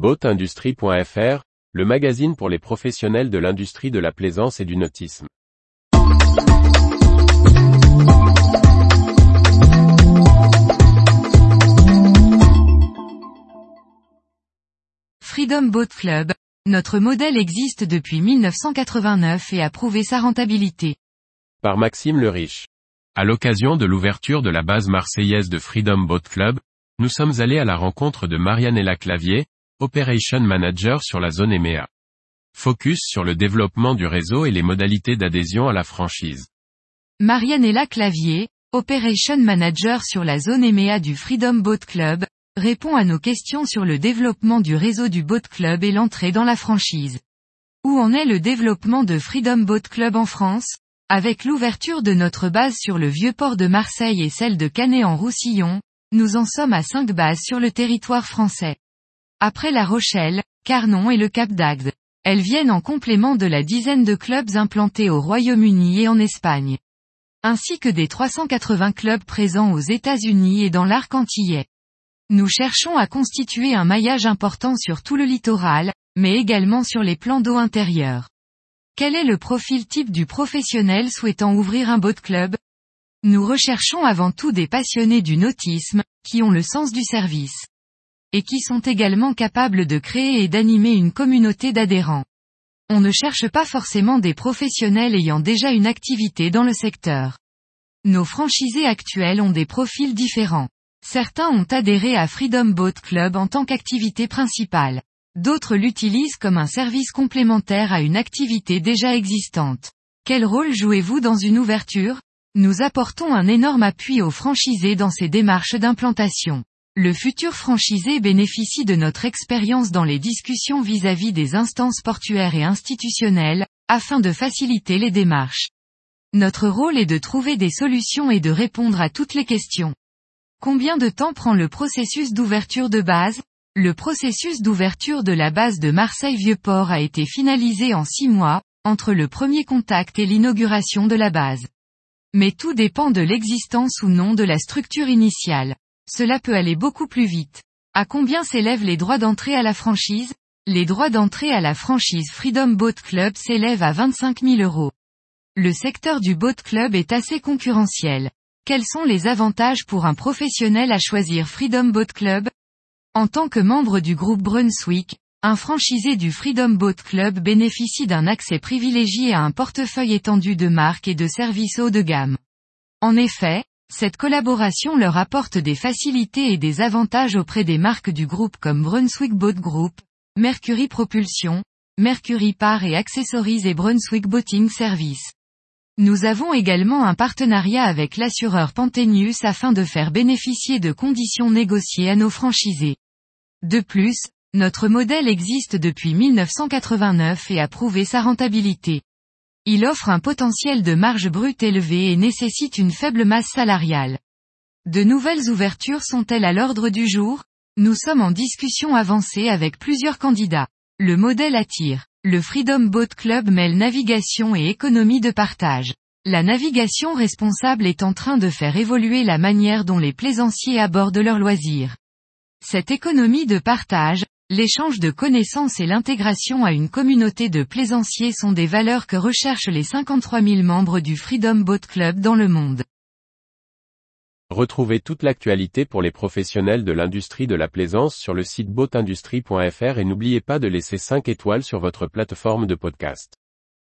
Boatindustrie.fr, le magazine pour les professionnels de l'industrie de la plaisance et du nautisme. Freedom Boat Club, notre modèle existe depuis 1989 et a prouvé sa rentabilité. Par Maxime le Riche. À l'occasion de l'ouverture de la base marseillaise de Freedom Boat Club, nous sommes allés à la rencontre de Marianella Clavier, Operation Manager sur la zone EMEA. Focus sur le développement du réseau et les modalités d'adhésion à la franchise. Marianella Clavier, Operation Manager sur la zone EMEA du Freedom Boat Club, répond à nos questions sur le développement du réseau du Boat Club et l'entrée dans la franchise. Où en est le développement de Freedom Boat Club en France? Avec l'ouverture de notre base sur le vieux port de Marseille et celle de Canet en Roussillon, nous en sommes à cinq bases sur le territoire français. Après La Rochelle, Carnon et le Cap d'Agde. Elles viennent en complément de la dizaine de clubs implantés au Royaume-Uni et en Espagne. Ainsi que des 380 clubs présents aux États-Unis et dans l'arc antillais. Nous cherchons à constituer un maillage important sur tout le littoral, mais également sur les plans d'eau intérieurs. Quel est le profil type du professionnel souhaitant ouvrir un boat club? Nous recherchons avant tout des passionnés du nautisme, qui ont le sens du service et qui sont également capables de créer et d'animer une communauté d'adhérents. On ne cherche pas forcément des professionnels ayant déjà une activité dans le secteur. Nos franchisés actuels ont des profils différents. Certains ont adhéré à Freedom Boat Club en tant qu'activité principale. D'autres l'utilisent comme un service complémentaire à une activité déjà existante. Quel rôle jouez-vous dans une ouverture? Nous apportons un énorme appui aux franchisés dans ces démarches d'implantation. Le futur franchisé bénéficie de notre expérience dans les discussions vis-à-vis des instances portuaires et institutionnelles, afin de faciliter les démarches. Notre rôle est de trouver des solutions et de répondre à toutes les questions. Combien de temps prend le processus d'ouverture de base? Le processus d'ouverture de la base de Marseille-Vieux-Port a été finalisé en six mois, entre le premier contact et l'inauguration de la base. Mais tout dépend de l'existence ou non de la structure initiale cela peut aller beaucoup plus vite. À combien s'élèvent les droits d'entrée à la franchise? Les droits d'entrée à la franchise Freedom Boat Club s'élèvent à 25 000 euros. Le secteur du boat club est assez concurrentiel. Quels sont les avantages pour un professionnel à choisir Freedom Boat Club? En tant que membre du groupe Brunswick, un franchisé du Freedom Boat Club bénéficie d'un accès privilégié à un portefeuille étendu de marques et de services haut de gamme. En effet, cette collaboration leur apporte des facilités et des avantages auprès des marques du groupe comme Brunswick Boat Group, Mercury Propulsion, Mercury Par et Accessories et Brunswick Boating Service. Nous avons également un partenariat avec l'assureur Pantenius afin de faire bénéficier de conditions négociées à nos franchisés. De plus, notre modèle existe depuis 1989 et a prouvé sa rentabilité. Il offre un potentiel de marge brute élevé et nécessite une faible masse salariale. De nouvelles ouvertures sont-elles à l'ordre du jour? Nous sommes en discussion avancée avec plusieurs candidats. Le modèle attire. Le Freedom Boat Club mêle navigation et économie de partage. La navigation responsable est en train de faire évoluer la manière dont les plaisanciers abordent leurs loisirs. Cette économie de partage, L'échange de connaissances et l'intégration à une communauté de plaisanciers sont des valeurs que recherchent les 53 000 membres du Freedom Boat Club dans le monde. Retrouvez toute l'actualité pour les professionnels de l'industrie de la plaisance sur le site boatindustrie.fr et n'oubliez pas de laisser 5 étoiles sur votre plateforme de podcast.